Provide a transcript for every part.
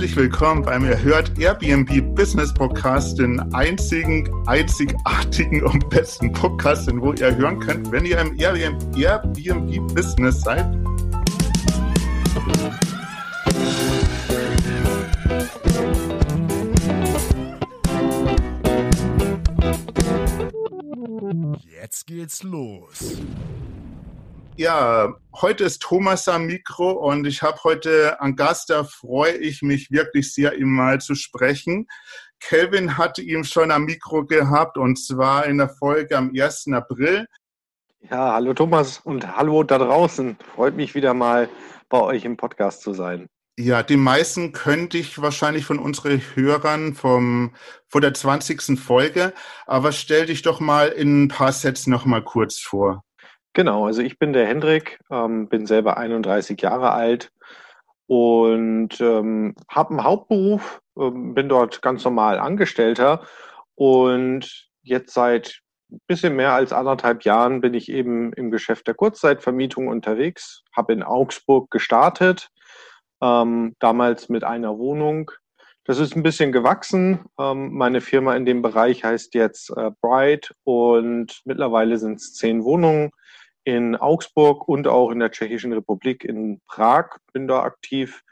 Herzlich willkommen beim Erhört Airbnb Business Podcast, den einzigen, einzigartigen und besten Podcast, den wo ihr hören könnt, wenn ihr im Airbnb, Airbnb Business seid. Jetzt geht's los. Ja, heute ist Thomas am Mikro und ich habe heute einen Gast, da freue ich mich wirklich sehr, ihm mal zu sprechen. Kelvin hatte ihn schon am Mikro gehabt und zwar in der Folge am 1. April. Ja, hallo Thomas und hallo da draußen. Freut mich wieder mal bei euch im Podcast zu sein. Ja, die meisten könnte ich wahrscheinlich von unseren Hörern vom, vor der 20. Folge, aber stell dich doch mal in ein paar Sätzen noch mal kurz vor. Genau, also ich bin der Hendrik, ähm, bin selber 31 Jahre alt und ähm, habe einen Hauptberuf, ähm, bin dort ganz normal Angestellter und jetzt seit ein bisschen mehr als anderthalb Jahren bin ich eben im Geschäft der Kurzzeitvermietung unterwegs, habe in Augsburg gestartet, ähm, damals mit einer Wohnung. Das ist ein bisschen gewachsen. Ähm, meine Firma in dem Bereich heißt jetzt äh, Bright und mittlerweile sind es zehn Wohnungen in Augsburg und auch in der Tschechischen Republik in Prag bin da aktiv.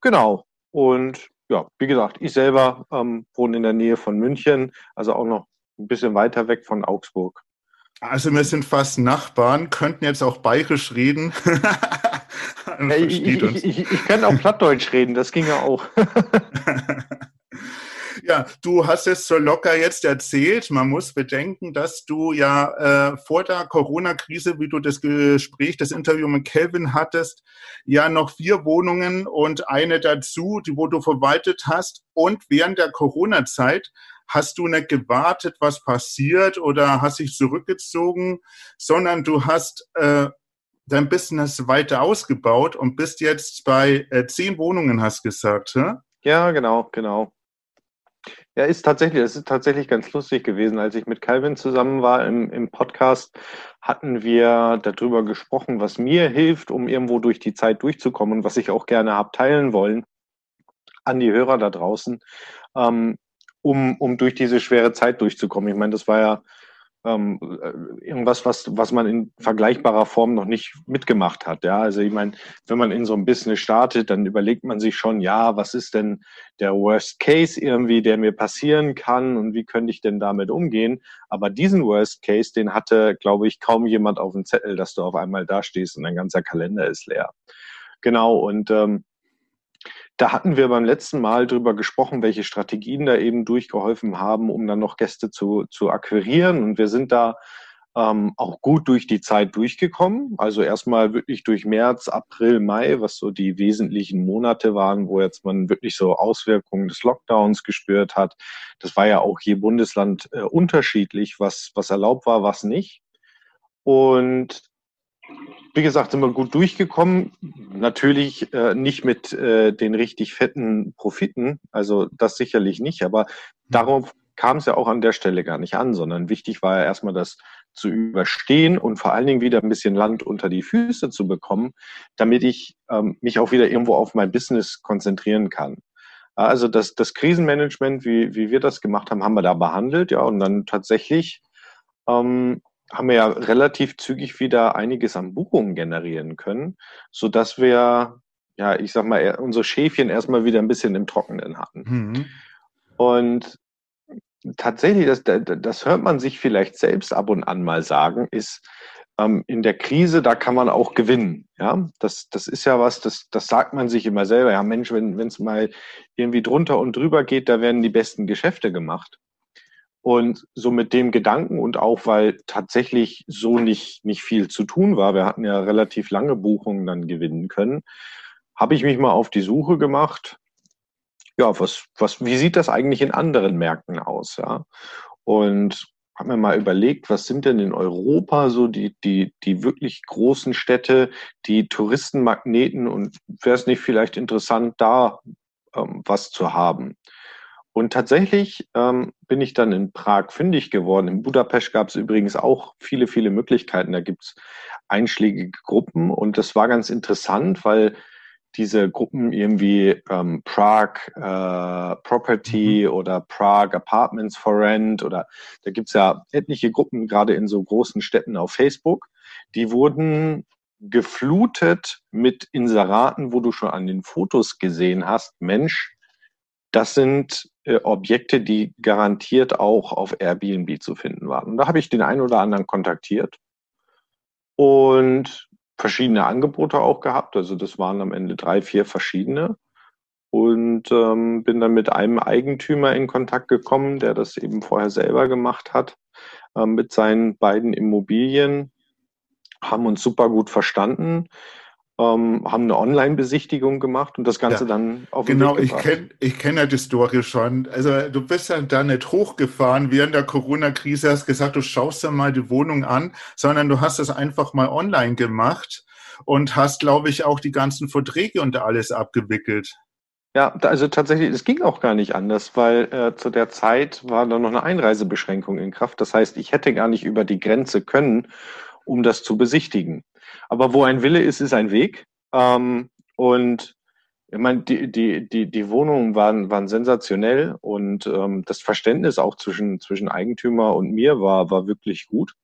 Genau. Und ja, wie gesagt, ich selber ähm, wohne in der Nähe von München, also auch noch ein bisschen weiter weg von Augsburg. Also wir sind fast Nachbarn, könnten jetzt auch bayerisch reden. ich, ich, ich, ich, kann auch Plattdeutsch reden, das ging ja auch. Ja, du hast es so locker jetzt erzählt. Man muss bedenken, dass du ja äh, vor der Corona-Krise, wie du das Gespräch, das Interview mit Kelvin hattest, ja noch vier Wohnungen und eine dazu, die wo du verwaltet hast. Und während der Corona-Zeit hast du nicht gewartet, was passiert oder hast dich zurückgezogen, sondern du hast äh, dein Business weiter ausgebaut und bist jetzt bei äh, zehn Wohnungen, hast gesagt, hä? Ja, genau, genau. Ja, ist tatsächlich, es ist tatsächlich ganz lustig gewesen. Als ich mit Calvin zusammen war im, im Podcast, hatten wir darüber gesprochen, was mir hilft, um irgendwo durch die Zeit durchzukommen und was ich auch gerne habe teilen wollen an die Hörer da draußen, ähm, um, um durch diese schwere Zeit durchzukommen. Ich meine, das war ja ähm, äh, irgendwas, was, was man in vergleichbarer Form noch nicht mitgemacht hat. Ja, also ich meine, wenn man in so einem Business startet, dann überlegt man sich schon, ja, was ist denn der Worst Case irgendwie, der mir passieren kann und wie könnte ich denn damit umgehen? Aber diesen Worst Case, den hatte, glaube ich, kaum jemand auf dem Zettel, dass du auf einmal da stehst und dein ganzer Kalender ist leer. Genau, und ähm, da hatten wir beim letzten Mal drüber gesprochen, welche Strategien da eben durchgeholfen haben, um dann noch Gäste zu, zu akquirieren. Und wir sind da ähm, auch gut durch die Zeit durchgekommen. Also erstmal wirklich durch März, April, Mai, was so die wesentlichen Monate waren, wo jetzt man wirklich so Auswirkungen des Lockdowns gespürt hat. Das war ja auch je Bundesland äh, unterschiedlich, was, was erlaubt war, was nicht. Und wie gesagt, sind wir gut durchgekommen. Natürlich äh, nicht mit äh, den richtig fetten Profiten, also das sicherlich nicht, aber darauf kam es ja auch an der Stelle gar nicht an, sondern wichtig war ja erstmal das zu überstehen und vor allen Dingen wieder ein bisschen Land unter die Füße zu bekommen, damit ich ähm, mich auch wieder irgendwo auf mein Business konzentrieren kann. Also das, das Krisenmanagement, wie, wie wir das gemacht haben, haben wir da behandelt, ja, und dann tatsächlich ähm, haben wir ja relativ zügig wieder einiges an Buchungen generieren können, so dass wir, ja, ich sag mal, unsere Schäfchen erstmal wieder ein bisschen im Trockenen hatten. Mhm. Und tatsächlich, das, das hört man sich vielleicht selbst ab und an mal sagen, ist, ähm, in der Krise, da kann man auch gewinnen. Ja, das, das ist ja was, das, das sagt man sich immer selber. Ja, Mensch, wenn es mal irgendwie drunter und drüber geht, da werden die besten Geschäfte gemacht. Und so mit dem Gedanken und auch, weil tatsächlich so nicht, nicht viel zu tun war, wir hatten ja relativ lange Buchungen dann gewinnen können, habe ich mich mal auf die Suche gemacht. Ja, was, was, wie sieht das eigentlich in anderen Märkten aus? Ja? Und habe mir mal überlegt, was sind denn in Europa so die, die, die wirklich großen Städte, die Touristenmagneten und wäre es nicht vielleicht interessant, da ähm, was zu haben? Und tatsächlich ähm, bin ich dann in Prag fündig geworden. In Budapest gab es übrigens auch viele, viele Möglichkeiten. Da gibt es einschlägige Gruppen und das war ganz interessant, weil diese Gruppen irgendwie ähm, Prague äh, Property mhm. oder Prague Apartments for Rent oder da gibt's ja etliche Gruppen, gerade in so großen Städten auf Facebook, die wurden geflutet mit Inseraten, wo du schon an den Fotos gesehen hast, Mensch, das sind Objekte, die garantiert auch auf Airbnb zu finden waren. Und da habe ich den einen oder anderen kontaktiert und verschiedene Angebote auch gehabt. Also das waren am Ende drei, vier verschiedene. Und ähm, bin dann mit einem Eigentümer in Kontakt gekommen, der das eben vorher selber gemacht hat, äh, mit seinen beiden Immobilien, haben uns super gut verstanden ähm, haben eine Online-Besichtigung gemacht und das Ganze ja, dann auf den Genau, Weg ich kenne ich kenn ja die Story schon. Also du bist ja da nicht hochgefahren während der Corona-Krise, hast gesagt, du schaust ja mal die Wohnung an, sondern du hast es einfach mal online gemacht und hast, glaube ich, auch die ganzen Verträge und alles abgewickelt. Ja, also tatsächlich, es ging auch gar nicht anders, weil äh, zu der Zeit war da noch eine Einreisebeschränkung in Kraft. Das heißt, ich hätte gar nicht über die Grenze können, um das zu besichtigen. Aber wo ein Wille ist, ist ein Weg. Ähm, und ich meine, die, die, die, die Wohnungen waren, waren sensationell und ähm, das Verständnis auch zwischen, zwischen Eigentümer und mir war, war wirklich gut.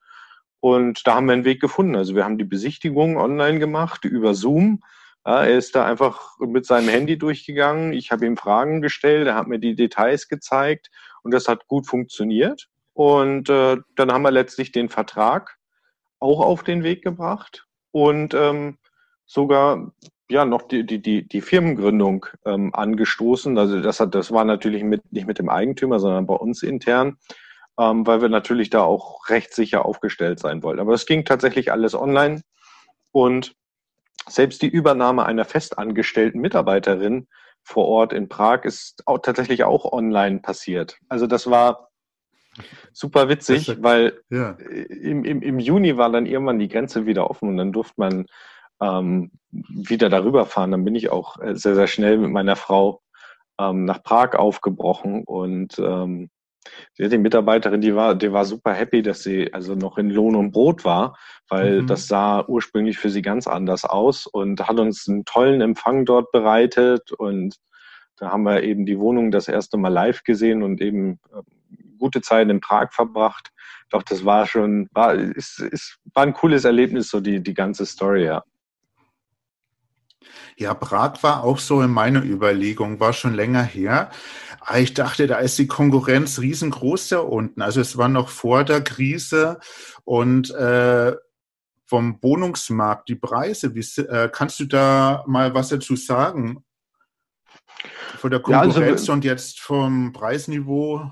Und da haben wir einen Weg gefunden. Also wir haben die Besichtigung online gemacht über Zoom. Ja, er ist da einfach mit seinem Handy durchgegangen. Ich habe ihm Fragen gestellt, er hat mir die Details gezeigt und das hat gut funktioniert. Und äh, dann haben wir letztlich den Vertrag auch auf den Weg gebracht und ähm, sogar ja noch die, die, die, die Firmengründung ähm, angestoßen. Also das hat, das war natürlich mit, nicht mit dem Eigentümer, sondern bei uns intern, ähm, weil wir natürlich da auch recht sicher aufgestellt sein wollten. Aber es ging tatsächlich alles online und selbst die Übernahme einer festangestellten Mitarbeiterin vor Ort in Prag ist auch tatsächlich auch online passiert. Also das war super witzig, das, weil ja. im, im, im Juni war dann irgendwann die Grenze wieder offen und dann durfte man ähm, wieder darüber fahren. Dann bin ich auch äh, sehr, sehr schnell mit meiner Frau ähm, nach Prag aufgebrochen und ähm, die Mitarbeiterin, die war, die war super happy, dass sie also noch in Lohn und Brot war, weil mhm. das sah ursprünglich für sie ganz anders aus und hat uns einen tollen Empfang dort bereitet und da haben wir eben die Wohnung das erste Mal live gesehen und eben äh, gute Zeit in Prag verbracht. Doch das war schon, war, ist, ist, war ein cooles Erlebnis, so die, die ganze Story, ja. Ja, Prag war auch so in meiner Überlegung, war schon länger her. Ah, ich dachte, da ist die Konkurrenz riesengroß da unten. Also es war noch vor der Krise und äh, vom Wohnungsmarkt, die Preise, wie, äh, kannst du da mal was dazu sagen? Von der Konkurrenz ja, also, und jetzt vom Preisniveau?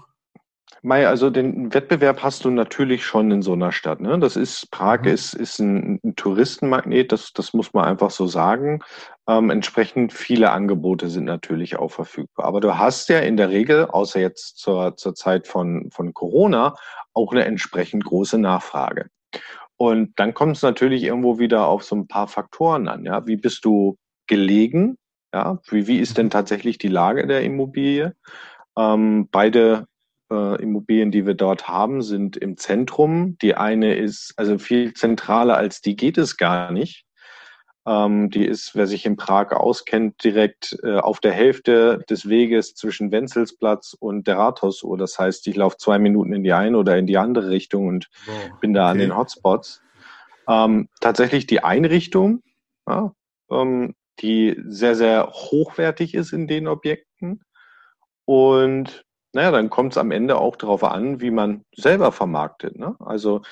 Mai, also den Wettbewerb hast du natürlich schon in so einer Stadt. Ne? Das ist, Prag mhm. ist, ist ein, ein, Touristenmagnet, das, das muss man einfach so sagen. Ähm, entsprechend viele Angebote sind natürlich auch verfügbar. Aber du hast ja in der Regel, außer jetzt zur, zur Zeit von, von Corona, auch eine entsprechend große Nachfrage. Und dann kommt es natürlich irgendwo wieder auf so ein paar Faktoren an. Ja? Wie bist du gelegen? Ja? Wie, wie ist denn tatsächlich die Lage der Immobilie? Ähm, beide äh, Immobilien, die wir dort haben, sind im Zentrum. Die eine ist also viel zentraler als die geht es gar nicht. Ähm, die ist, wer sich in Prag auskennt, direkt äh, auf der Hälfte des Weges zwischen Wenzelsplatz und der Rathausuhr. Das heißt, ich laufe zwei Minuten in die eine oder in die andere Richtung und wow, bin da okay. an den Hotspots. Ähm, tatsächlich die Einrichtung, ja, ähm, die sehr, sehr hochwertig ist in den Objekten und naja, dann kommt es am Ende auch darauf an, wie man selber vermarktet. Ne? Also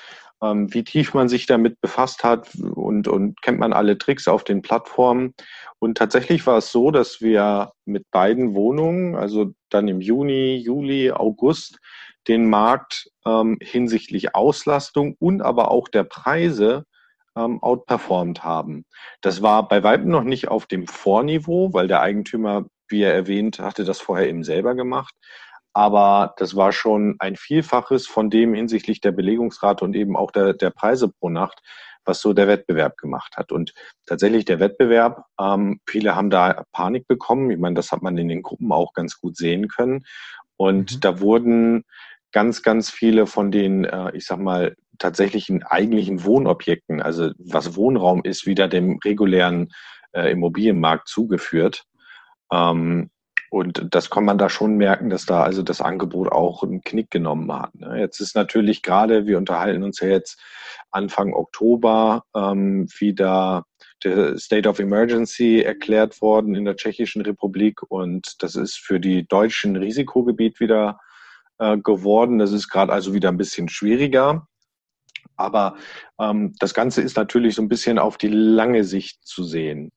ähm, wie tief man sich damit befasst hat und, und kennt man alle Tricks auf den Plattformen. Und tatsächlich war es so, dass wir mit beiden Wohnungen, also dann im Juni, Juli, August, den Markt ähm, hinsichtlich Auslastung und aber auch der Preise ähm, outperformed haben. Das war bei weitem noch nicht auf dem Vorniveau, weil der Eigentümer, wie er erwähnt, hatte das vorher eben selber gemacht aber das war schon ein Vielfaches von dem hinsichtlich der Belegungsrate und eben auch der, der Preise pro Nacht, was so der Wettbewerb gemacht hat. Und tatsächlich der Wettbewerb, ähm, viele haben da Panik bekommen. Ich meine, das hat man in den Gruppen auch ganz gut sehen können. Und mhm. da wurden ganz, ganz viele von den, äh, ich sag mal, tatsächlichen eigentlichen Wohnobjekten, also was Wohnraum ist, wieder dem regulären äh, Immobilienmarkt zugeführt. Ähm, und das kann man da schon merken, dass da also das Angebot auch einen Knick genommen hat. Ne? Jetzt ist natürlich gerade, wir unterhalten uns ja jetzt Anfang Oktober ähm, wieder der State of Emergency erklärt worden in der Tschechischen Republik und das ist für die Deutschen Risikogebiet wieder äh, geworden. Das ist gerade also wieder ein bisschen schwieriger. Aber ähm, das Ganze ist natürlich so ein bisschen auf die lange Sicht zu sehen.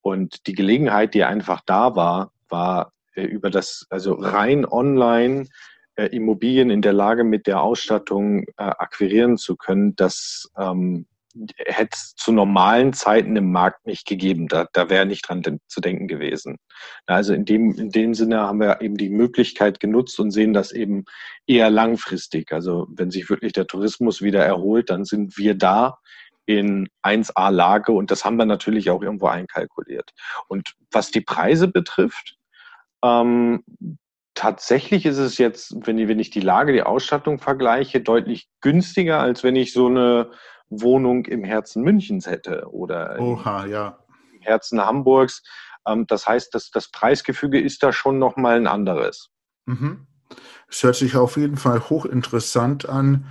Und die Gelegenheit, die einfach da war, war über das, also rein online äh, Immobilien in der Lage mit der Ausstattung äh, akquirieren zu können, das ähm, hätte es zu normalen Zeiten im Markt nicht gegeben. Da, da wäre nicht dran zu denken gewesen. Also in dem, in dem Sinne haben wir eben die Möglichkeit genutzt und sehen das eben eher langfristig. Also wenn sich wirklich der Tourismus wieder erholt, dann sind wir da in 1A-Lage und das haben wir natürlich auch irgendwo einkalkuliert. Und was die Preise betrifft, ähm, tatsächlich ist es jetzt, wenn ich, wenn ich die Lage, die Ausstattung vergleiche, deutlich günstiger, als wenn ich so eine Wohnung im Herzen Münchens hätte oder Oha, ja. im Herzen Hamburgs. Ähm, das heißt, dass das Preisgefüge ist da schon nochmal ein anderes. Mhm. Es hört sich auf jeden Fall hochinteressant an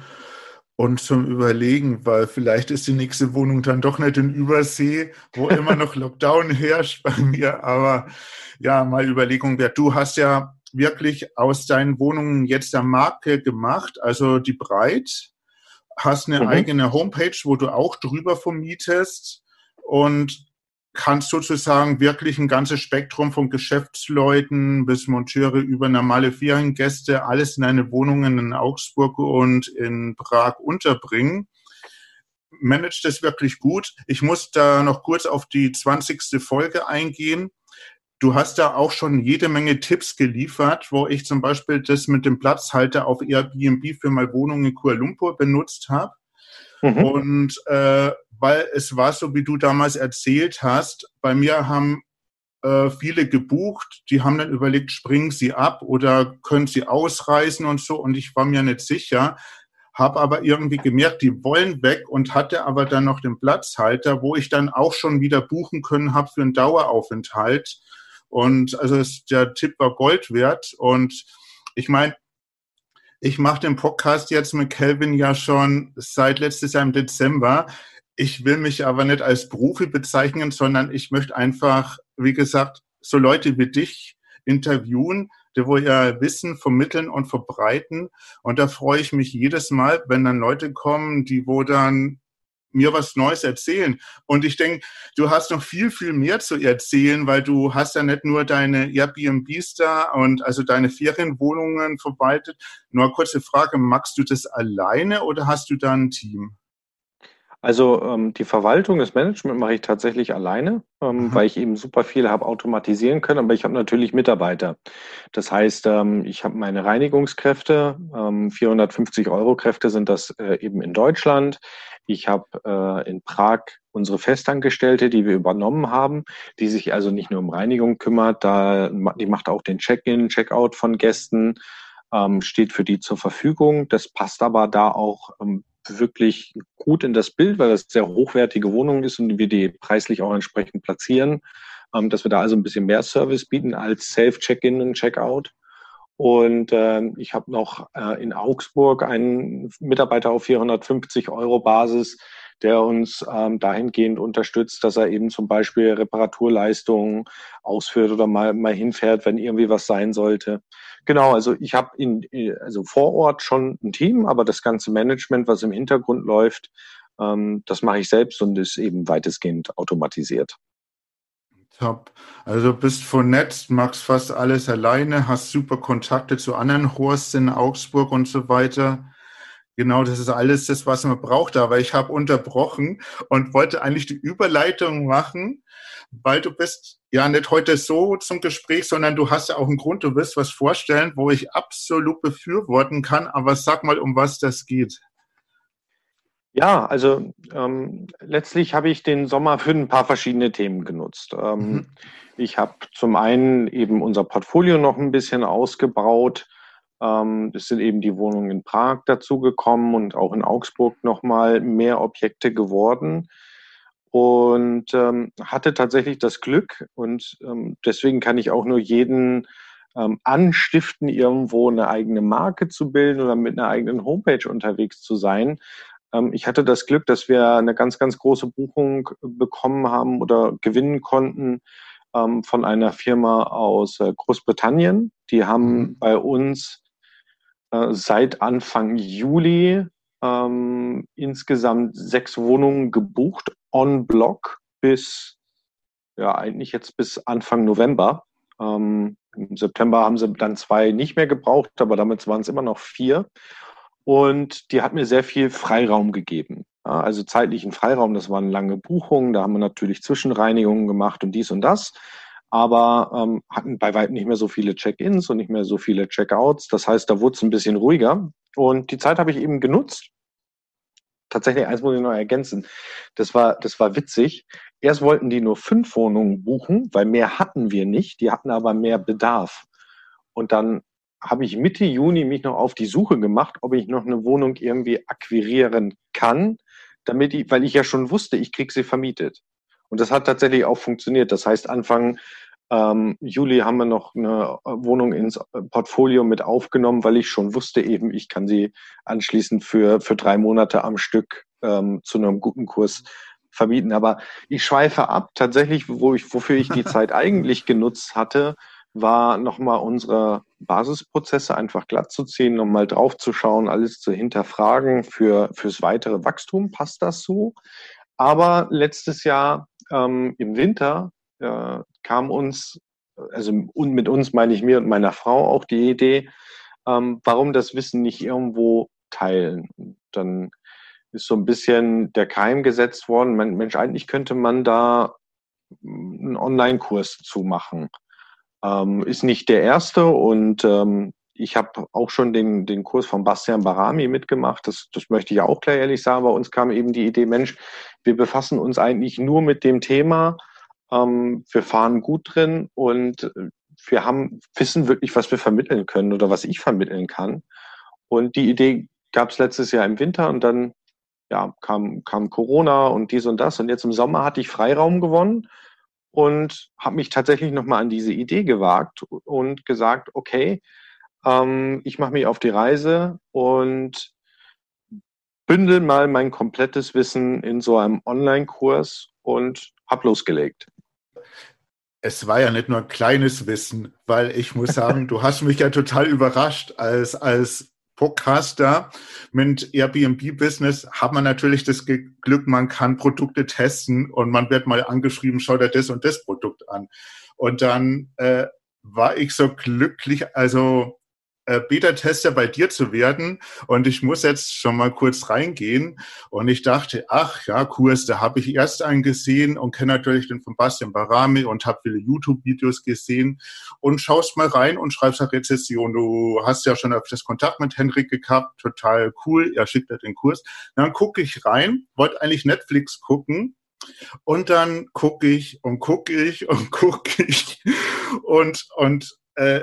und zum Überlegen, weil vielleicht ist die nächste Wohnung dann doch nicht in Übersee, wo immer noch Lockdown herrscht bei mir. Aber ja, mal Überlegung wert. Du hast ja wirklich aus deinen Wohnungen jetzt der Marke gemacht, also die Breit hast eine mhm. eigene Homepage, wo du auch drüber vermietest und kannst sozusagen wirklich ein ganzes Spektrum von Geschäftsleuten bis Monteure über normale Feriengäste alles in deine Wohnungen in Augsburg und in Prag unterbringen. Managt das wirklich gut. Ich muss da noch kurz auf die 20. Folge eingehen. Du hast da auch schon jede Menge Tipps geliefert, wo ich zum Beispiel das mit dem Platzhalter auf Airbnb für meine Wohnung in Kuala Lumpur benutzt habe. Mhm. Und äh, weil es war so, wie du damals erzählt hast, bei mir haben äh, viele gebucht, die haben dann überlegt, springen sie ab oder können sie ausreisen und so. Und ich war mir nicht sicher, habe aber irgendwie gemerkt, die wollen weg und hatte aber dann noch den Platzhalter, wo ich dann auch schon wieder buchen können habe für einen Daueraufenthalt. Und also der Tipp war Gold wert. Und ich meine, ich mache den Podcast jetzt mit Kelvin ja schon seit letztes Jahr im Dezember. Ich will mich aber nicht als Profi bezeichnen, sondern ich möchte einfach, wie gesagt, so Leute wie dich interviewen, die wo ja Wissen vermitteln und verbreiten. Und da freue ich mich jedes Mal, wenn dann Leute kommen, die wo dann mir was Neues erzählen. Und ich denke, du hast noch viel, viel mehr zu erzählen, weil du hast ja nicht nur deine Airbnbs da und also deine Ferienwohnungen verwaltet. Nur eine kurze Frage, magst du das alleine oder hast du da ein Team? Also ähm, die Verwaltung, das Management mache ich tatsächlich alleine, ähm, mhm. weil ich eben super viel habe automatisieren können, aber ich habe natürlich Mitarbeiter. Das heißt, ähm, ich habe meine Reinigungskräfte, 450 ähm, Euro Kräfte sind das äh, eben in Deutschland. Ich habe äh, in Prag unsere Festangestellte, die wir übernommen haben, die sich also nicht nur um Reinigung kümmert, da, die macht auch den Check-in, Check-out von Gästen, ähm, steht für die zur Verfügung. Das passt aber da auch ähm, wirklich gut in das Bild, weil das sehr hochwertige Wohnung ist und wir die preislich auch entsprechend platzieren, ähm, dass wir da also ein bisschen mehr Service bieten als Self-Check-in und Check-out. Und äh, ich habe noch äh, in Augsburg einen Mitarbeiter auf 450 Euro Basis, der uns ähm, dahingehend unterstützt, dass er eben zum Beispiel Reparaturleistungen ausführt oder mal, mal hinfährt, wenn irgendwie was sein sollte. Genau, also ich habe in also vor Ort schon ein Team, aber das ganze Management, was im Hintergrund läuft, ähm, das mache ich selbst und ist eben weitestgehend automatisiert. Top. Also bist vernetzt, machst fast alles alleine, hast super Kontakte zu anderen Horsts in Augsburg und so weiter. Genau, das ist alles das, was man braucht. Aber ich habe unterbrochen und wollte eigentlich die Überleitung machen, weil du bist ja nicht heute so zum Gespräch, sondern du hast ja auch einen Grund, du wirst was vorstellen, wo ich absolut befürworten kann. Aber sag mal, um was das geht. Ja, also ähm, letztlich habe ich den Sommer für ein paar verschiedene Themen genutzt. Ähm, mhm. Ich habe zum einen eben unser Portfolio noch ein bisschen ausgebaut. Ähm, es sind eben die Wohnungen in Prag dazugekommen und auch in Augsburg nochmal mehr Objekte geworden. und ähm, hatte tatsächlich das Glück und ähm, deswegen kann ich auch nur jeden ähm, anstiften, irgendwo eine eigene Marke zu bilden oder mit einer eigenen Homepage unterwegs zu sein. Ähm, ich hatte das Glück, dass wir eine ganz, ganz große Buchung bekommen haben oder gewinnen konnten ähm, von einer Firma aus äh, Großbritannien. Die haben mhm. bei uns äh, seit Anfang Juli ähm, insgesamt sechs Wohnungen gebucht, on Block bis, ja, eigentlich jetzt bis Anfang November. Ähm, Im September haben sie dann zwei nicht mehr gebraucht, aber damit waren es immer noch vier. Und die hat mir sehr viel Freiraum gegeben. Also zeitlichen Freiraum, das waren lange Buchungen, da haben wir natürlich Zwischenreinigungen gemacht und dies und das aber ähm, hatten bei weitem nicht mehr so viele Check-ins und nicht mehr so viele Check-outs. Das heißt, da wurde es ein bisschen ruhiger. Und die Zeit habe ich eben genutzt. Tatsächlich, eins muss ich noch ergänzen. Das war, das war witzig. Erst wollten die nur fünf Wohnungen buchen, weil mehr hatten wir nicht. Die hatten aber mehr Bedarf. Und dann habe ich Mitte Juni mich noch auf die Suche gemacht, ob ich noch eine Wohnung irgendwie akquirieren kann, damit ich, weil ich ja schon wusste, ich krieg sie vermietet. Und das hat tatsächlich auch funktioniert. Das heißt, Anfang ähm, Juli haben wir noch eine Wohnung ins Portfolio mit aufgenommen, weil ich schon wusste eben, ich kann sie anschließend für, für drei Monate am Stück ähm, zu einem guten Kurs vermieten. Aber ich schweife ab. Tatsächlich, wo ich, wofür ich die Zeit eigentlich genutzt hatte, war nochmal unsere Basisprozesse einfach glatt zu ziehen, nochmal drauf zu schauen, alles zu hinterfragen für, fürs weitere Wachstum. Passt das so? Aber letztes Jahr ähm, im Winter äh, kam uns, also und mit uns meine ich mir und meiner Frau auch die Idee, ähm, warum das Wissen nicht irgendwo teilen. Und dann ist so ein bisschen der Keim gesetzt worden. Mensch, eigentlich könnte man da einen Online-Kurs zu machen. Ähm, ist nicht der erste und ähm, ich habe auch schon den, den Kurs von Bastian Barami mitgemacht. Das, das möchte ich auch klar ehrlich sagen. Bei uns kam eben die Idee, Mensch, wir befassen uns eigentlich nur mit dem Thema. Ähm, wir fahren gut drin und wir haben, wissen wirklich, was wir vermitteln können oder was ich vermitteln kann. Und die Idee gab es letztes Jahr im Winter und dann ja, kam, kam Corona und dies und das. Und jetzt im Sommer hatte ich Freiraum gewonnen und habe mich tatsächlich nochmal an diese Idee gewagt und gesagt, okay, ähm, ich mache mich auf die Reise und bündel mal mein komplettes Wissen in so einem Online-Kurs und hab losgelegt. Es war ja nicht nur ein kleines Wissen, weil ich muss sagen, du hast mich ja total überrascht als, als Podcaster mit Airbnb-Business hat man natürlich das Glück, man kann Produkte testen und man wird mal angeschrieben, schau dir das und das Produkt an. Und dann äh, war ich so glücklich, also Beta-Tester bei dir zu werden. Und ich muss jetzt schon mal kurz reingehen. Und ich dachte, ach ja, Kurs, da habe ich erst einen gesehen und kenne natürlich den von Bastian Barami und habe viele YouTube-Videos gesehen. Und schaust mal rein und schreibst eine Rezession. Du hast ja schon öfters Kontakt mit Henrik gehabt, total cool. Er schickt dir den Kurs. Dann gucke ich rein, wollte eigentlich Netflix gucken. Und dann gucke ich und gucke ich und gucke ich und, und äh,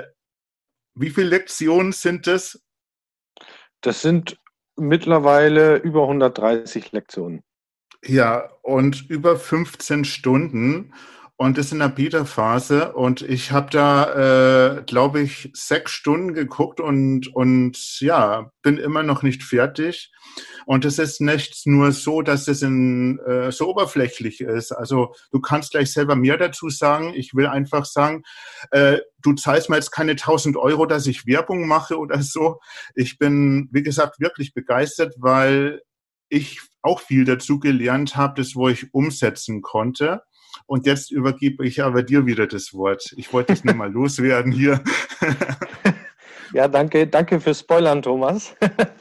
wie viele Lektionen sind das? Das sind mittlerweile über 130 Lektionen. Ja, und über 15 Stunden. Und das in der Beta-Phase. Und ich habe da, äh, glaube ich, sechs Stunden geguckt und, und ja, bin immer noch nicht fertig. Und es ist nicht nur so, dass es in, äh, so oberflächlich ist. Also du kannst gleich selber mehr dazu sagen. Ich will einfach sagen, äh, du zahlst mir jetzt keine 1000 Euro, dass ich Werbung mache oder so. Ich bin, wie gesagt, wirklich begeistert, weil ich auch viel dazu gelernt habe, das wo ich umsetzen konnte. Und jetzt übergebe ich aber dir wieder das Wort. Ich wollte es nur mal loswerden hier. ja, danke, danke fürs Spoilern, Thomas.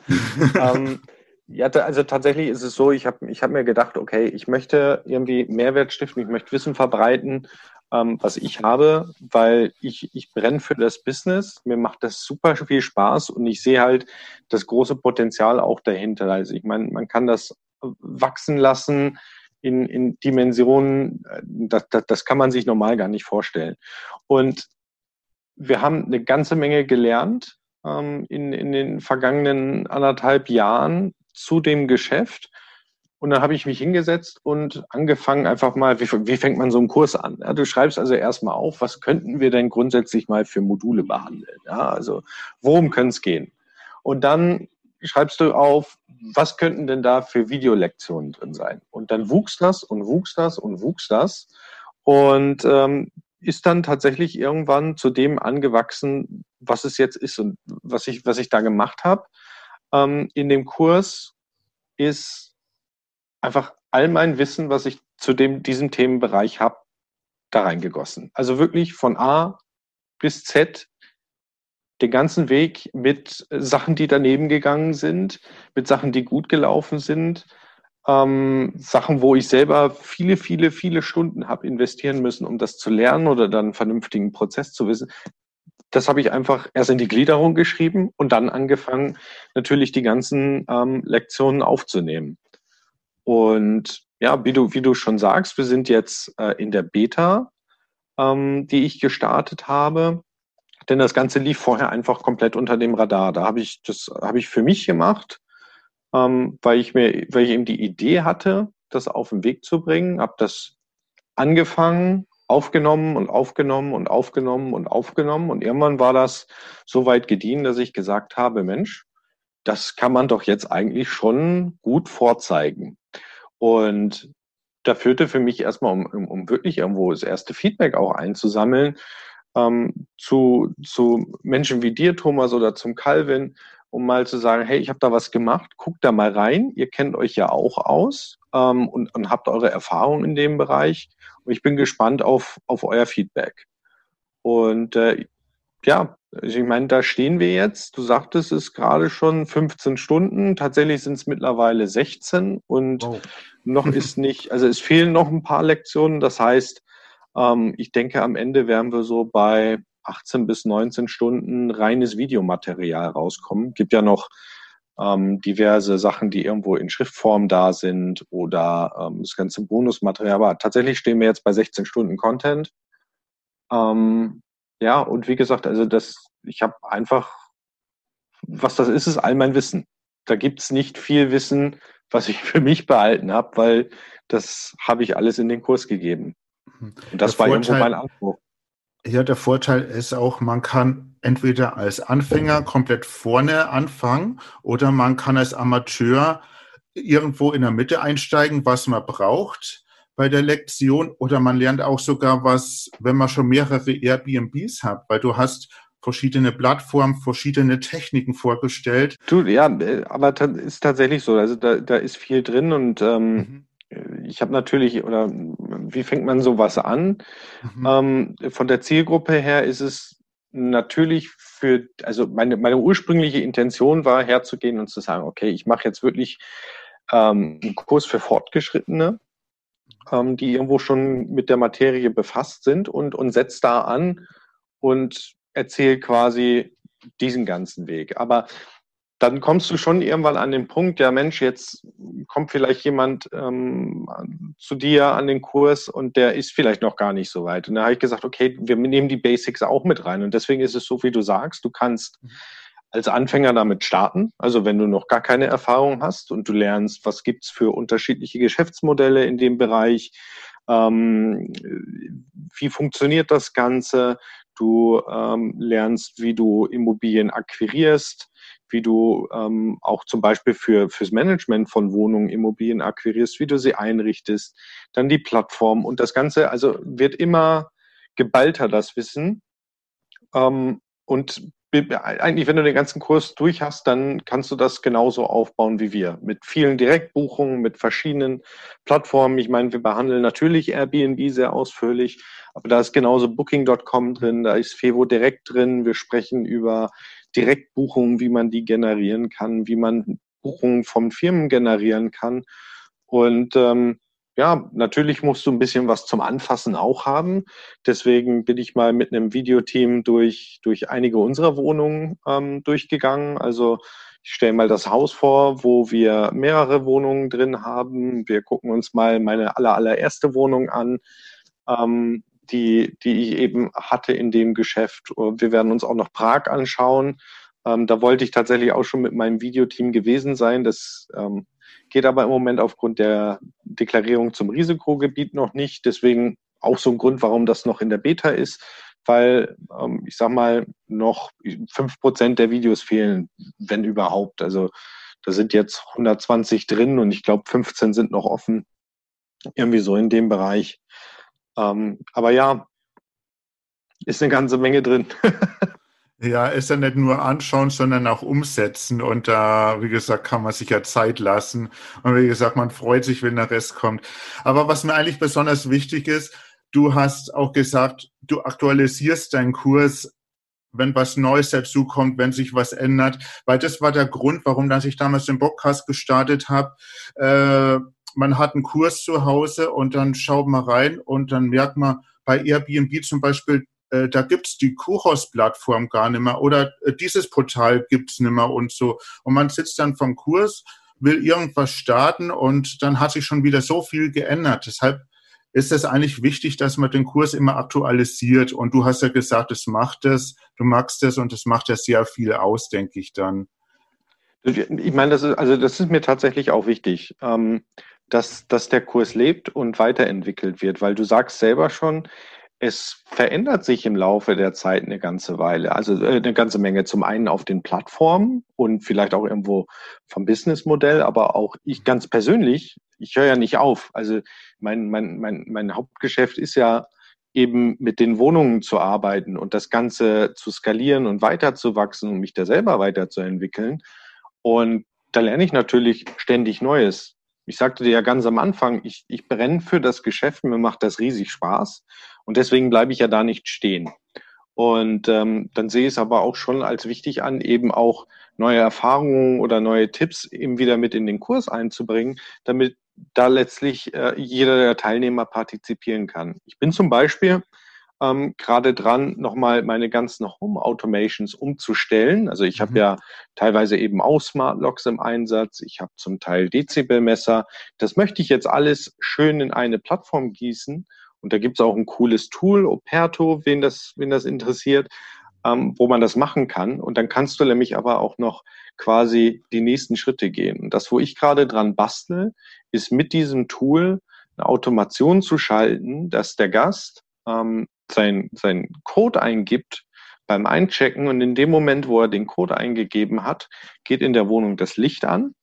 ähm, ja, also tatsächlich ist es so, ich habe ich hab mir gedacht, okay, ich möchte irgendwie Mehrwert stiften, ich möchte Wissen verbreiten, ähm, was ich habe, weil ich, ich brenne für das Business, mir macht das super viel Spaß und ich sehe halt das große Potenzial auch dahinter. Also ich meine, man kann das wachsen lassen, in, in Dimensionen, äh, das, das, das kann man sich normal gar nicht vorstellen. Und wir haben eine ganze Menge gelernt ähm, in, in den vergangenen anderthalb Jahren zu dem Geschäft. Und dann habe ich mich hingesetzt und angefangen einfach mal, wie, wie fängt man so einen Kurs an? Ja, du schreibst also erstmal auf, was könnten wir denn grundsätzlich mal für Module behandeln? Ja, also worum könnte es gehen? Und dann schreibst du auf, was könnten denn da für Videolektionen drin sein? Und dann wuchs das und wuchs das und wuchs das und ähm, ist dann tatsächlich irgendwann zu dem angewachsen, was es jetzt ist und was ich, was ich da gemacht habe. Ähm, in dem Kurs ist einfach all mein Wissen, was ich zu dem, diesem Themenbereich habe, da reingegossen. Also wirklich von A bis Z den ganzen Weg mit Sachen, die daneben gegangen sind, mit Sachen, die gut gelaufen sind, ähm, Sachen, wo ich selber viele, viele, viele Stunden habe investieren müssen, um das zu lernen oder dann einen vernünftigen Prozess zu wissen. Das habe ich einfach erst in die Gliederung geschrieben und dann angefangen, natürlich die ganzen ähm, Lektionen aufzunehmen. Und ja, wie du, wie du schon sagst, wir sind jetzt äh, in der Beta, ähm, die ich gestartet habe. Denn das Ganze lief vorher einfach komplett unter dem Radar. Da habe ich, das habe ich für mich gemacht, ähm, weil ich mir, weil ich eben die Idee hatte, das auf den Weg zu bringen, habe das angefangen, aufgenommen und aufgenommen und aufgenommen und aufgenommen. Und irgendwann war das so weit gediehen, dass ich gesagt habe, Mensch, das kann man doch jetzt eigentlich schon gut vorzeigen. Und da führte für mich erstmal, um, um, um wirklich irgendwo das erste Feedback auch einzusammeln, ähm, zu, zu Menschen wie dir, Thomas, oder zum Calvin, um mal zu sagen, hey, ich habe da was gemacht, guckt da mal rein, ihr kennt euch ja auch aus ähm, und, und habt eure Erfahrungen in dem Bereich. Und ich bin gespannt auf, auf euer Feedback. Und äh, ja, ich meine, da stehen wir jetzt. Du sagtest es gerade schon 15 Stunden. Tatsächlich sind es mittlerweile 16 und oh. noch ist nicht, also es fehlen noch ein paar Lektionen. Das heißt, ähm, ich denke, am Ende werden wir so bei 18 bis 19 Stunden reines Videomaterial rauskommen. Gibt ja noch ähm, diverse Sachen, die irgendwo in Schriftform da sind oder ähm, das ganze Bonusmaterial. Aber tatsächlich stehen wir jetzt bei 16 Stunden Content. Ähm, ja, und wie gesagt, also das, ich habe einfach, was das ist, ist all mein Wissen. Da gibt's nicht viel Wissen, was ich für mich behalten habe, weil das habe ich alles in den Kurs gegeben. Und das der war Vorteil, irgendwo mein Anspruch. Ja, der Vorteil ist auch, man kann entweder als Anfänger komplett vorne anfangen oder man kann als Amateur irgendwo in der Mitte einsteigen, was man braucht bei der Lektion oder man lernt auch sogar was, wenn man schon mehrere Airbnbs hat, weil du hast verschiedene Plattformen, verschiedene Techniken vorgestellt. Du, ja, aber ist tatsächlich so. Also da, da ist viel drin und ähm, mhm ich habe natürlich, oder wie fängt man sowas an? Mhm. Ähm, von der Zielgruppe her ist es natürlich für, also meine, meine ursprüngliche Intention war herzugehen und zu sagen, okay, ich mache jetzt wirklich ähm, einen Kurs für Fortgeschrittene, ähm, die irgendwo schon mit der Materie befasst sind und, und setze da an und erzähle quasi diesen ganzen Weg. Aber dann kommst du schon irgendwann an den Punkt, ja Mensch, jetzt kommt vielleicht jemand ähm, zu dir an den Kurs und der ist vielleicht noch gar nicht so weit. Und da habe ich gesagt, okay, wir nehmen die Basics auch mit rein. Und deswegen ist es so, wie du sagst, du kannst als Anfänger damit starten. Also wenn du noch gar keine Erfahrung hast und du lernst, was gibt's für unterschiedliche Geschäftsmodelle in dem Bereich, ähm, wie funktioniert das Ganze, du ähm, lernst, wie du Immobilien akquirierst, wie du ähm, auch zum Beispiel für fürs Management von Wohnungen, Immobilien akquirierst, wie du sie einrichtest, dann die Plattform und das Ganze, also wird immer geballter das Wissen ähm, und eigentlich, wenn du den ganzen Kurs durch hast, dann kannst du das genauso aufbauen wie wir. Mit vielen Direktbuchungen, mit verschiedenen Plattformen. Ich meine, wir behandeln natürlich Airbnb sehr ausführlich, aber da ist genauso Booking.com drin, da ist Fevo direkt drin. Wir sprechen über Direktbuchungen, wie man die generieren kann, wie man Buchungen von Firmen generieren kann. Und ähm, ja, natürlich musst du ein bisschen was zum Anfassen auch haben. Deswegen bin ich mal mit einem Videoteam durch, durch einige unserer Wohnungen ähm, durchgegangen. Also ich stelle mal das Haus vor, wo wir mehrere Wohnungen drin haben. Wir gucken uns mal meine aller, allererste Wohnung an. Ähm, die, die ich eben hatte in dem Geschäft. Wir werden uns auch noch Prag anschauen. Ähm, da wollte ich tatsächlich auch schon mit meinem Videoteam gewesen sein. Das ähm, geht aber im Moment aufgrund der Deklarierung zum Risikogebiet noch nicht. Deswegen auch so ein Grund, warum das noch in der Beta ist, weil ähm, ich sag mal, noch fünf Prozent der Videos fehlen, wenn überhaupt. Also da sind jetzt 120 drin und ich glaube 15 sind noch offen. Irgendwie so in dem Bereich. Ähm, aber ja, ist eine ganze Menge drin. Ja, ist ja nicht nur anschauen, sondern auch umsetzen. Und da, wie gesagt, kann man sich ja Zeit lassen. Und wie gesagt, man freut sich, wenn der Rest kommt. Aber was mir eigentlich besonders wichtig ist, du hast auch gesagt, du aktualisierst deinen Kurs, wenn was Neues dazukommt, wenn sich was ändert. Weil das war der Grund, warum dass ich damals den Podcast gestartet habe. Äh, man hat einen Kurs zu Hause und dann schaut man rein und dann merkt man bei Airbnb zum Beispiel, äh, da gibt's die Kuros-Plattform gar nicht mehr oder äh, dieses Portal gibt's nicht mehr und so. Und man sitzt dann vom Kurs, will irgendwas starten und dann hat sich schon wieder so viel geändert. Deshalb ist es eigentlich wichtig, dass man den Kurs immer aktualisiert. Und du hast ja gesagt, es macht es, du magst es und es macht ja sehr viel aus, denke ich dann. Ich meine, das ist, also das ist mir tatsächlich auch wichtig, ähm, dass, dass der Kurs lebt und weiterentwickelt wird, weil du sagst selber schon, es verändert sich im Laufe der Zeit eine ganze Weile, also äh, eine ganze Menge. Zum einen auf den Plattformen und vielleicht auch irgendwo vom Businessmodell, aber auch ich ganz persönlich, ich höre ja nicht auf. Also mein, mein, mein, mein Hauptgeschäft ist ja eben mit den Wohnungen zu arbeiten und das Ganze zu skalieren und weiterzuwachsen und mich da selber weiterzuentwickeln. Und da lerne ich natürlich ständig Neues ich sagte dir ja ganz am Anfang, ich, ich brenne für das Geschäft, mir macht das riesig Spaß und deswegen bleibe ich ja da nicht stehen. Und ähm, dann sehe ich es aber auch schon als wichtig an, eben auch neue Erfahrungen oder neue Tipps eben wieder mit in den Kurs einzubringen, damit da letztlich äh, jeder der Teilnehmer partizipieren kann. Ich bin zum Beispiel ähm, gerade dran, nochmal meine ganzen Home Automations umzustellen. Also ich mhm. habe ja teilweise eben auch Smart Locks im Einsatz, ich habe zum Teil Dezibelmesser. Das möchte ich jetzt alles schön in eine Plattform gießen. Und da gibt es auch ein cooles Tool, Operto, wen das, wen das interessiert, ähm, wo man das machen kann. Und dann kannst du nämlich aber auch noch quasi die nächsten Schritte gehen. Und das, wo ich gerade dran bastel, ist mit diesem Tool eine Automation zu schalten, dass der Gast ähm, sein, sein Code eingibt beim Einchecken und in dem Moment, wo er den Code eingegeben hat, geht in der Wohnung das Licht an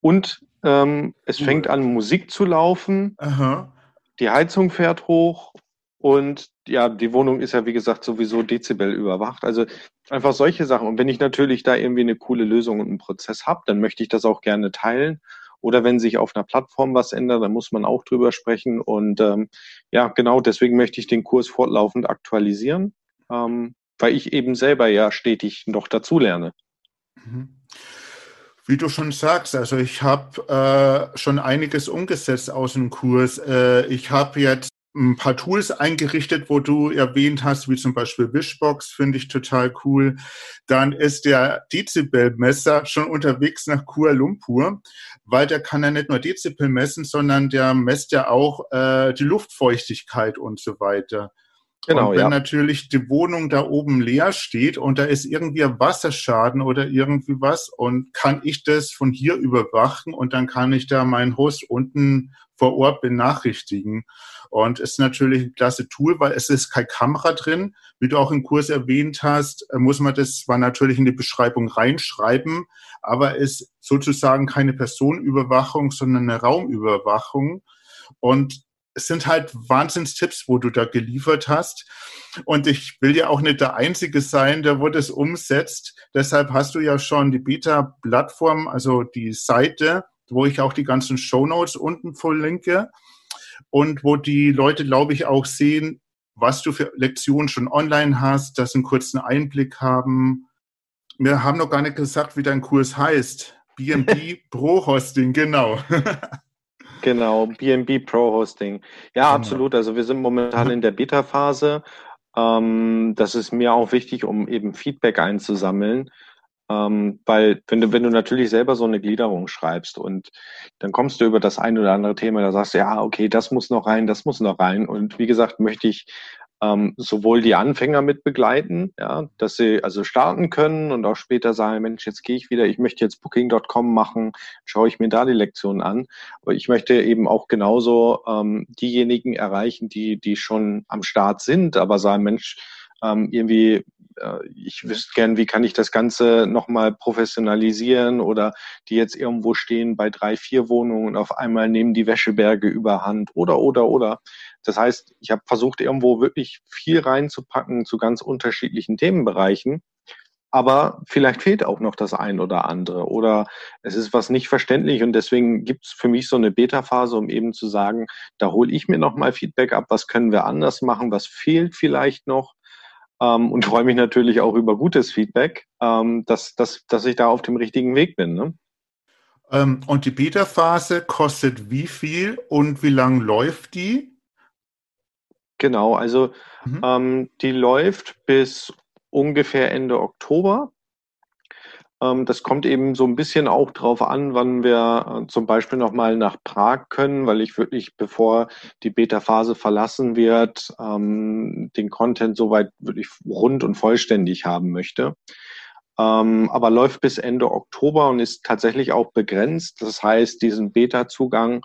und ähm, es fängt an, Musik zu laufen. Aha. Die Heizung fährt hoch und ja, die Wohnung ist ja, wie gesagt, sowieso Dezibel überwacht. Also einfach solche Sachen. Und wenn ich natürlich da irgendwie eine coole Lösung und einen Prozess habe, dann möchte ich das auch gerne teilen. Oder wenn sich auf einer Plattform was ändert, dann muss man auch drüber sprechen. Und ähm, ja, genau deswegen möchte ich den Kurs fortlaufend aktualisieren, ähm, weil ich eben selber ja stetig noch dazulerne. Mhm. Wie du schon sagst, also ich habe äh, schon einiges umgesetzt aus dem Kurs. Äh, ich habe jetzt ein paar Tools eingerichtet, wo du erwähnt hast, wie zum Beispiel Wishbox, finde ich total cool. Dann ist der Dezibelmesser schon unterwegs nach Kuala Lumpur, weil der kann ja nicht nur Dezibel messen, sondern der messt ja auch äh, die Luftfeuchtigkeit und so weiter. Genau, und wenn ja. natürlich die Wohnung da oben leer steht und da ist irgendwie ein Wasserschaden oder irgendwie was und kann ich das von hier überwachen und dann kann ich da meinen Host unten vor Ort benachrichtigen. Und ist natürlich ein klasse Tool, weil es ist keine Kamera drin. Wie du auch im Kurs erwähnt hast, muss man das zwar natürlich in die Beschreibung reinschreiben, aber ist sozusagen keine Personenüberwachung, sondern eine Raumüberwachung. Und es sind halt Wahnsinnstipps, wo du da geliefert hast. Und ich will ja auch nicht der Einzige sein, der wo das umsetzt. Deshalb hast du ja schon die Beta-Plattform, also die Seite, wo ich auch die ganzen Show Notes unten verlinke und wo die Leute, glaube ich, auch sehen, was du für Lektionen schon online hast, dass sie einen kurzen Einblick haben. Wir haben noch gar nicht gesagt, wie dein Kurs heißt. BNB Pro Hosting, genau. Genau, BNB Pro Hosting. Ja, genau. absolut. Also wir sind momentan in der Beta-Phase. Ähm, das ist mir auch wichtig, um eben Feedback einzusammeln. Ähm, weil wenn du, wenn du natürlich selber so eine Gliederung schreibst und dann kommst du über das ein oder andere Thema, da sagst du, ja, okay, das muss noch rein, das muss noch rein. Und wie gesagt, möchte ich ähm, sowohl die Anfänger mit begleiten, ja, dass sie also starten können und auch später sagen, Mensch, jetzt gehe ich wieder, ich möchte jetzt Booking.com machen, schaue ich mir da die Lektionen an. Aber ich möchte eben auch genauso ähm, diejenigen erreichen, die, die schon am Start sind, aber sagen, Mensch, ähm, irgendwie ich wüsste gern, wie kann ich das Ganze nochmal professionalisieren oder die jetzt irgendwo stehen bei drei, vier Wohnungen und auf einmal nehmen die Wäscheberge überhand oder, oder, oder. Das heißt, ich habe versucht, irgendwo wirklich viel reinzupacken zu ganz unterschiedlichen Themenbereichen. Aber vielleicht fehlt auch noch das ein oder andere oder es ist was nicht verständlich und deswegen gibt es für mich so eine Beta-Phase, um eben zu sagen, da hole ich mir nochmal Feedback ab, was können wir anders machen, was fehlt vielleicht noch ähm, und freue mich natürlich auch über gutes Feedback, ähm, dass, dass, dass ich da auf dem richtigen Weg bin. Ne? Ähm, und die Beta-Phase kostet wie viel und wie lang läuft die? Genau, also mhm. ähm, die läuft bis ungefähr Ende Oktober. Ähm, das kommt eben so ein bisschen auch drauf an, wann wir äh, zum Beispiel nochmal nach Prag können, weil ich wirklich, bevor die Beta-Phase verlassen wird, ähm, den Content soweit wirklich rund und vollständig haben möchte. Ähm, aber läuft bis Ende Oktober und ist tatsächlich auch begrenzt. Das heißt, diesen Beta-Zugang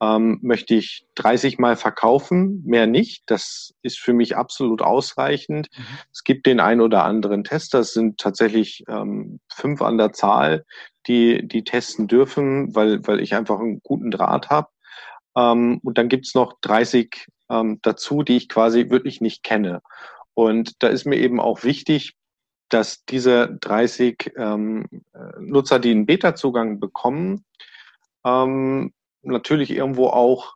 ähm, möchte ich 30 Mal verkaufen, mehr nicht. Das ist für mich absolut ausreichend. Mhm. Es gibt den ein oder anderen Tester, es sind tatsächlich ähm, fünf an der Zahl, die, die testen dürfen, weil, weil ich einfach einen guten Draht habe. Ähm, und dann gibt's noch 30 ähm, dazu, die ich quasi wirklich nicht kenne. Und da ist mir eben auch wichtig, dass diese 30 ähm, äh, Nutzer, die einen Beta-Zugang bekommen, ähm, natürlich irgendwo auch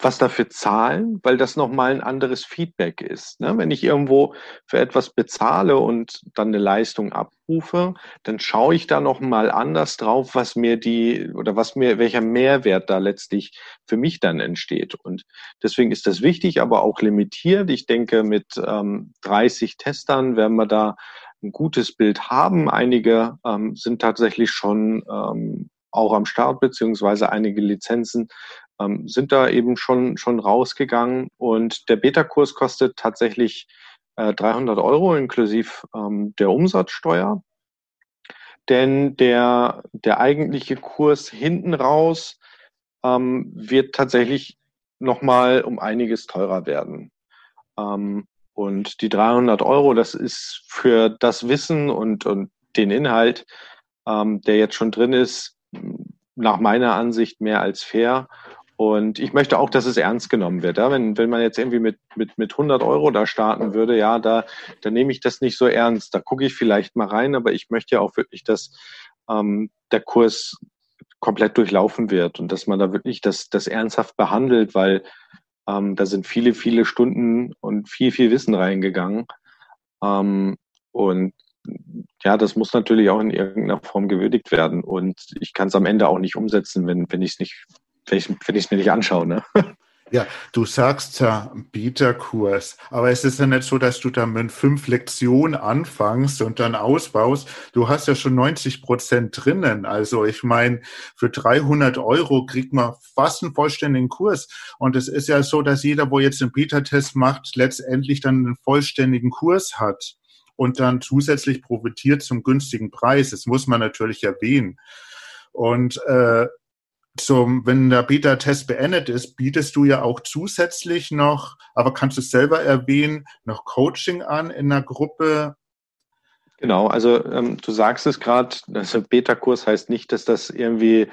was dafür zahlen, weil das nochmal ein anderes Feedback ist. Ne? Wenn ich irgendwo für etwas bezahle und dann eine Leistung abrufe, dann schaue ich da nochmal anders drauf, was mir die oder was mir, welcher Mehrwert da letztlich für mich dann entsteht. Und deswegen ist das wichtig, aber auch limitiert. Ich denke, mit ähm, 30 Testern werden wir da ein gutes Bild haben. Einige ähm, sind tatsächlich schon ähm, auch am Start, beziehungsweise einige Lizenzen ähm, sind da eben schon, schon rausgegangen. Und der Beta-Kurs kostet tatsächlich äh, 300 Euro inklusive ähm, der Umsatzsteuer. Denn der, der eigentliche Kurs hinten raus ähm, wird tatsächlich nochmal um einiges teurer werden. Ähm, und die 300 Euro, das ist für das Wissen und, und den Inhalt, ähm, der jetzt schon drin ist, nach meiner Ansicht mehr als fair. Und ich möchte auch, dass es ernst genommen wird. Ja? Wenn, wenn man jetzt irgendwie mit, mit, mit 100 Euro da starten würde, ja, da, da nehme ich das nicht so ernst. Da gucke ich vielleicht mal rein, aber ich möchte ja auch wirklich, dass ähm, der Kurs komplett durchlaufen wird und dass man da wirklich das, das ernsthaft behandelt, weil ähm, da sind viele, viele Stunden und viel, viel Wissen reingegangen. Ähm, und ja, das muss natürlich auch in irgendeiner Form gewürdigt werden. Und ich kann es am Ende auch nicht umsetzen, wenn, wenn ich es nicht, wenn ich es mir nicht anschaue. Ne? Ja, du sagst ja Bieterkurs, aber es ist ja nicht so, dass du dann mit fünf Lektionen anfängst und dann ausbaust. Du hast ja schon 90 Prozent drinnen. Also ich meine, für 300 Euro kriegt man fast einen vollständigen Kurs. Und es ist ja so, dass jeder, wo jetzt einen Beta-Test macht, letztendlich dann einen vollständigen Kurs hat und dann zusätzlich profitiert zum günstigen Preis. Das muss man natürlich erwähnen. Und äh, zum, wenn der Beta-Test beendet ist, bietest du ja auch zusätzlich noch, aber kannst du es selber erwähnen, noch Coaching an in der Gruppe? Genau, also ähm, du sagst es gerade, also Beta-Kurs heißt nicht, dass das irgendwie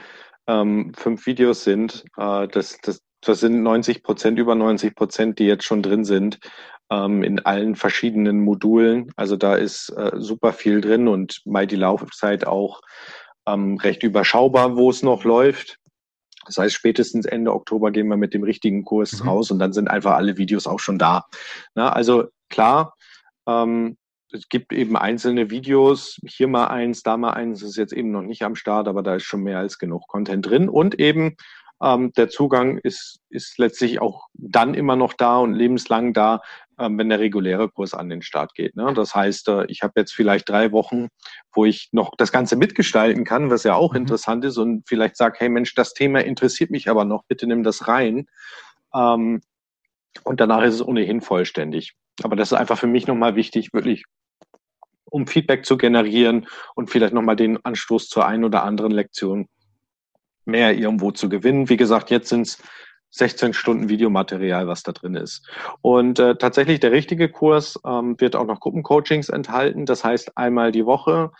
ähm, fünf Videos sind. Äh, das, das, das sind 90 Prozent, über 90 Prozent, die jetzt schon drin sind ähm, in allen verschiedenen Modulen. Also da ist äh, super viel drin und mal die Laufzeit auch ähm, recht überschaubar, wo es noch läuft. Das heißt, spätestens Ende Oktober gehen wir mit dem richtigen Kurs mhm. raus und dann sind einfach alle Videos auch schon da. Na, also klar, ähm, es gibt eben einzelne Videos, hier mal eins, da mal eins, das ist jetzt eben noch nicht am Start, aber da ist schon mehr als genug Content drin und eben ähm, der Zugang ist, ist letztlich auch dann immer noch da und lebenslang da, ähm, wenn der reguläre Kurs an den Start geht. Ne? Das heißt, äh, ich habe jetzt vielleicht drei Wochen, wo ich noch das Ganze mitgestalten kann, was ja auch mhm. interessant ist und vielleicht sage, hey Mensch, das Thema interessiert mich aber noch, bitte nimm das rein. Ähm, Und danach ist es ohnehin vollständig. Aber das ist einfach für mich nochmal wichtig, wirklich, um Feedback zu generieren und vielleicht nochmal den Anstoß zur einen oder anderen Lektion mehr irgendwo zu gewinnen. Wie gesagt, jetzt sind es 16 Stunden Videomaterial, was da drin ist. Und äh, tatsächlich der richtige Kurs ähm, wird auch noch Gruppencoachings enthalten. Das heißt, einmal die Woche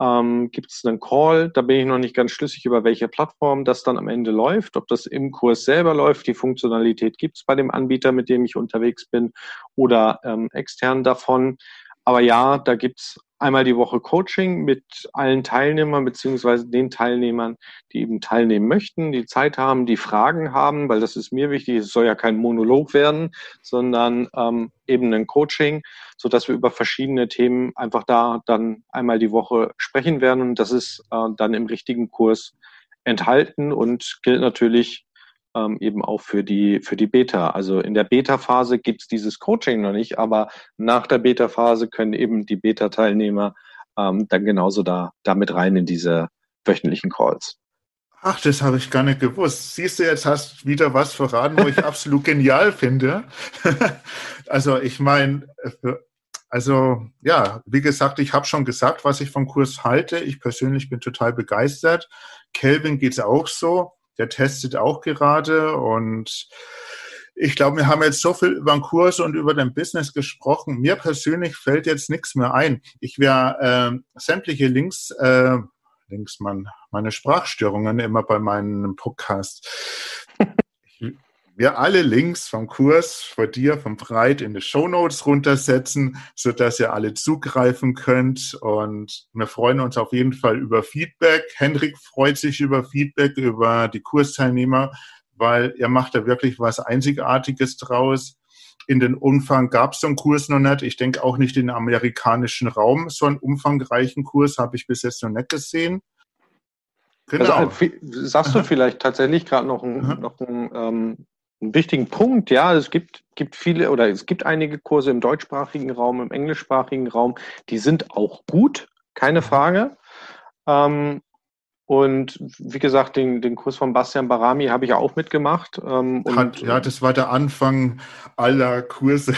ähm, gibt es einen Call. Da bin ich noch nicht ganz schlüssig, über welche Plattform das dann am Ende läuft. Ob das im Kurs selber läuft, die Funktionalität gibt es bei dem Anbieter, mit dem ich unterwegs bin, oder ähm, extern davon. Aber ja, da gibt's einmal die Woche Coaching mit allen Teilnehmern beziehungsweise den Teilnehmern, die eben teilnehmen möchten, die Zeit haben, die Fragen haben, weil das ist mir wichtig. Es soll ja kein Monolog werden, sondern ähm, eben ein Coaching, so dass wir über verschiedene Themen einfach da dann einmal die Woche sprechen werden. Und das ist äh, dann im richtigen Kurs enthalten und gilt natürlich ähm, eben auch für die, für die Beta. Also in der Beta-Phase gibt es dieses Coaching noch nicht, aber nach der Beta-Phase können eben die Beta-Teilnehmer ähm, dann genauso da, da mit rein in diese wöchentlichen Calls. Ach, das habe ich gar nicht gewusst. Siehst du, jetzt hast du wieder was verraten, wo ich absolut genial finde. also ich meine, also ja, wie gesagt, ich habe schon gesagt, was ich vom Kurs halte. Ich persönlich bin total begeistert. Kelvin geht es auch so der testet auch gerade und ich glaube, wir haben jetzt so viel über den Kurs und über den Business gesprochen. Mir persönlich fällt jetzt nichts mehr ein. Ich werde äh, sämtliche Links, äh, Links, man, meine Sprachstörungen immer bei meinem Podcast wir alle Links vom Kurs vor dir, vom Breit in die Show Notes runtersetzen, so dass ihr alle zugreifen könnt. Und wir freuen uns auf jeden Fall über Feedback. Hendrik freut sich über Feedback, über die Kursteilnehmer, weil ihr macht da wirklich was Einzigartiges draus. In den Umfang gab es so einen Kurs noch nicht. Ich denke auch nicht in den amerikanischen Raum. So einen umfangreichen Kurs habe ich bis jetzt noch nicht gesehen. Genau. Also, sagst du vielleicht tatsächlich gerade noch einen, noch einen ähm, einen wichtigen Punkt, ja. Es gibt, gibt viele oder es gibt einige Kurse im deutschsprachigen Raum, im englischsprachigen Raum, die sind auch gut, keine Frage. Ähm, und wie gesagt, den, den Kurs von Bastian Barami habe ich auch mitgemacht. Ähm, Hat, ja, das war der Anfang aller Kurse.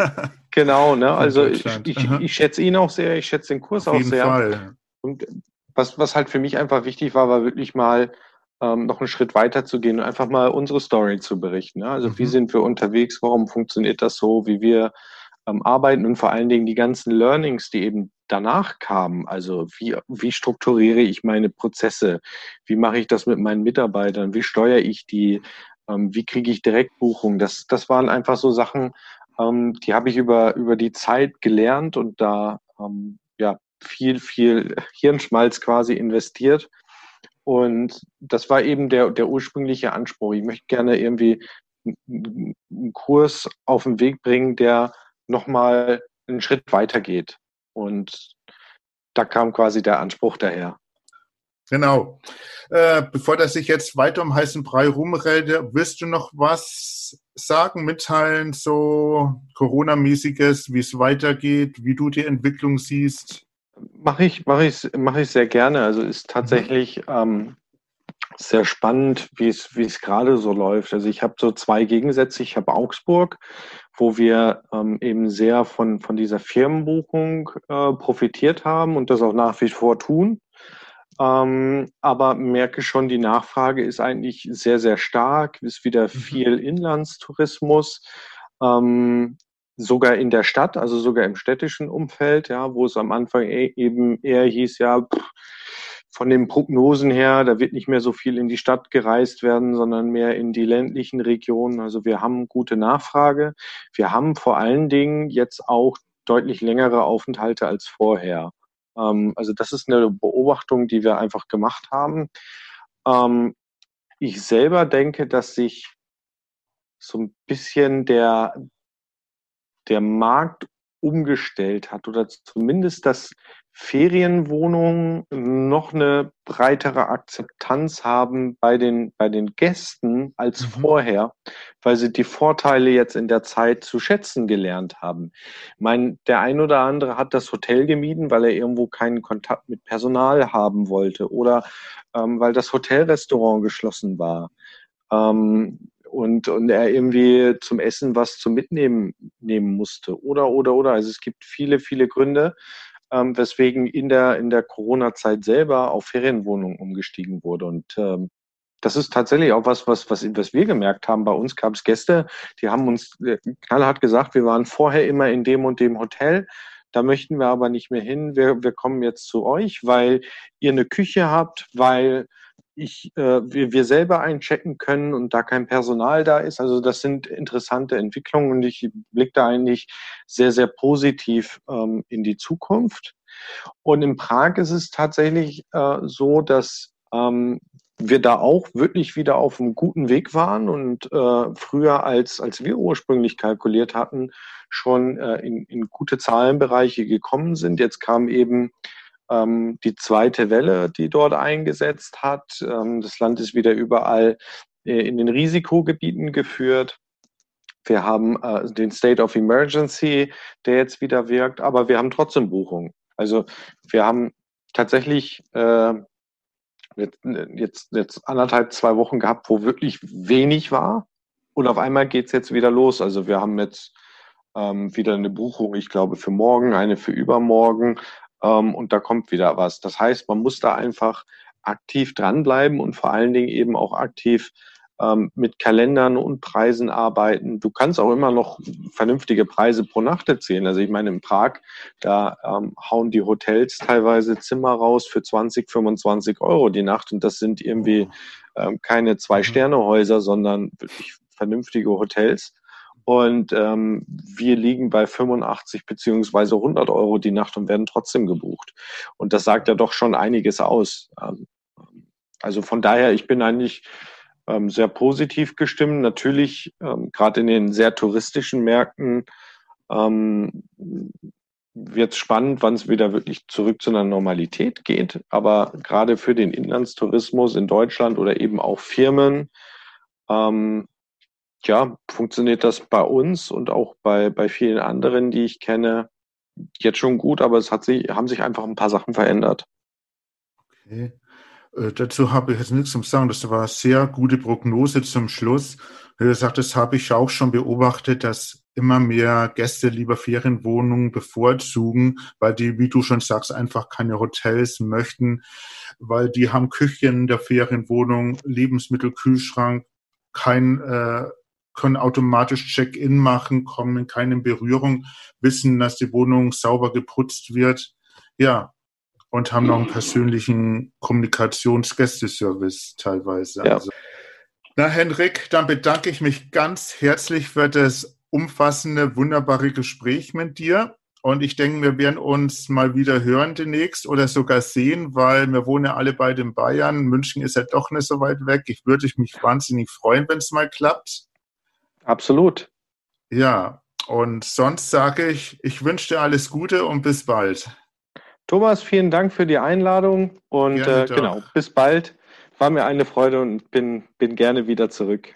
genau, ne? Also ich, ich, ich, schätze ihn auch sehr, ich schätze den Kurs Auf auch sehr. Fall. Und was, was halt für mich einfach wichtig war, war wirklich mal ähm, noch einen Schritt weiter zu gehen und einfach mal unsere Story zu berichten. Ja? Also mhm. wie sind wir unterwegs, warum funktioniert das so, wie wir ähm, arbeiten und vor allen Dingen die ganzen Learnings, die eben danach kamen. Also wie, wie strukturiere ich meine Prozesse, wie mache ich das mit meinen Mitarbeitern, wie steuere ich die, ähm, wie kriege ich Direktbuchungen. Das, das waren einfach so Sachen, ähm, die habe ich über, über die Zeit gelernt und da ähm, ja, viel, viel Hirnschmalz quasi investiert. Und das war eben der, der ursprüngliche Anspruch. Ich möchte gerne irgendwie einen Kurs auf den Weg bringen, der nochmal einen Schritt weiter geht. Und da kam quasi der Anspruch daher. Genau. Äh, bevor das sich jetzt weiter um heißen Brei rumrede, wirst du noch was sagen, mitteilen, so Corona-mäßiges, wie es weitergeht, wie du die Entwicklung siehst? Mache ich, mache ich, mache ich sehr gerne. Also ist tatsächlich ähm, sehr spannend, wie es, wie es gerade so läuft. Also ich habe so zwei Gegensätze. Ich habe Augsburg, wo wir ähm, eben sehr von, von dieser Firmenbuchung äh, profitiert haben und das auch nach wie vor tun. Ähm, aber merke schon, die Nachfrage ist eigentlich sehr, sehr stark. Es ist wieder mhm. viel Inlandstourismus. Ähm, sogar in der Stadt, also sogar im städtischen Umfeld, ja, wo es am Anfang e eben eher hieß, ja, von den Prognosen her, da wird nicht mehr so viel in die Stadt gereist werden, sondern mehr in die ländlichen Regionen. Also wir haben gute Nachfrage. Wir haben vor allen Dingen jetzt auch deutlich längere Aufenthalte als vorher. Ähm, also das ist eine Beobachtung, die wir einfach gemacht haben. Ähm, ich selber denke, dass sich so ein bisschen der, der Markt umgestellt hat oder zumindest, dass Ferienwohnungen noch eine breitere Akzeptanz haben bei den, bei den Gästen als mhm. vorher, weil sie die Vorteile jetzt in der Zeit zu schätzen gelernt haben. Ich meine, der ein oder andere hat das Hotel gemieden, weil er irgendwo keinen Kontakt mit Personal haben wollte oder ähm, weil das Hotelrestaurant geschlossen war. Ähm, und, und er irgendwie zum Essen was zum Mitnehmen nehmen musste. Oder, oder, oder. Also es gibt viele, viele Gründe, ähm, weswegen in der, in der Corona-Zeit selber auf Ferienwohnungen umgestiegen wurde. Und ähm, das ist tatsächlich auch was, was, was, was wir gemerkt haben. Bei uns gab es Gäste, die haben uns äh, knallhart gesagt, wir waren vorher immer in dem und dem Hotel. Da möchten wir aber nicht mehr hin. Wir, wir kommen jetzt zu euch, weil ihr eine Küche habt, weil ich, äh, wir, wir selber einchecken können und da kein Personal da ist. Also das sind interessante Entwicklungen und ich blicke da eigentlich sehr, sehr positiv ähm, in die Zukunft. Und in Prag ist es tatsächlich äh, so, dass ähm, wir da auch wirklich wieder auf einem guten Weg waren und äh, früher als, als wir ursprünglich kalkuliert hatten, schon äh, in, in gute Zahlenbereiche gekommen sind. Jetzt kam eben ähm, die zweite Welle, die dort eingesetzt hat. Ähm, das Land ist wieder überall äh, in den Risikogebieten geführt. Wir haben äh, den State of Emergency, der jetzt wieder wirkt, aber wir haben trotzdem Buchungen. Also wir haben tatsächlich äh, jetzt, jetzt, jetzt anderthalb, zwei Wochen gehabt, wo wirklich wenig war. Und auf einmal geht's jetzt wieder los. Also wir haben jetzt ähm, wieder eine Buchung, ich glaube, für morgen, eine für übermorgen. Ähm, und da kommt wieder was. Das heißt, man muss da einfach aktiv dranbleiben und vor allen Dingen eben auch aktiv ähm, mit Kalendern und Preisen arbeiten. Du kannst auch immer noch vernünftige Preise pro Nacht erzählen. Also ich meine, in Prag, da ähm, hauen die Hotels teilweise Zimmer raus für 20, 25 Euro die Nacht und das sind irgendwie ähm, keine Zwei-Sterne-Häuser, sondern wirklich vernünftige Hotels. Und ähm, wir liegen bei 85 beziehungsweise 100 Euro die Nacht und werden trotzdem gebucht. Und das sagt ja doch schon einiges aus. Ähm, also von daher, ich bin eigentlich ähm, sehr positiv gestimmt. Natürlich, ähm, gerade in den sehr touristischen Märkten, ähm, wird es spannend, wann es wieder wirklich zurück zu einer Normalität geht. Aber gerade für den Inlandstourismus in Deutschland oder eben auch Firmen, ähm, ja, funktioniert das bei uns und auch bei, bei vielen anderen, die ich kenne, jetzt schon gut, aber es hat sich, haben sich einfach ein paar Sachen verändert. Okay. Äh, dazu habe ich jetzt nichts zu sagen. Das war eine sehr gute Prognose zum Schluss. Wie gesagt, das habe ich auch schon beobachtet, dass immer mehr Gäste lieber Ferienwohnungen bevorzugen, weil die, wie du schon sagst, einfach keine Hotels möchten, weil die haben Küchen der Ferienwohnung, Lebensmittel, Kühlschrank, kein, äh, können automatisch Check-in machen, kommen in keine Berührung, wissen, dass die Wohnung sauber geputzt wird. Ja, und haben noch einen persönlichen Kommunikationsgästeservice teilweise. Ja. Also, na, Henrik, dann bedanke ich mich ganz herzlich für das umfassende, wunderbare Gespräch mit dir. Und ich denke, wir werden uns mal wieder hören demnächst oder sogar sehen, weil wir wohnen ja alle beide in Bayern. München ist ja doch nicht so weit weg. Ich würde mich wahnsinnig freuen, wenn es mal klappt. Absolut. Ja, und sonst sage ich, ich wünsche dir alles Gute und bis bald. Thomas, vielen Dank für die Einladung und äh, genau, bis bald. War mir eine Freude und bin, bin gerne wieder zurück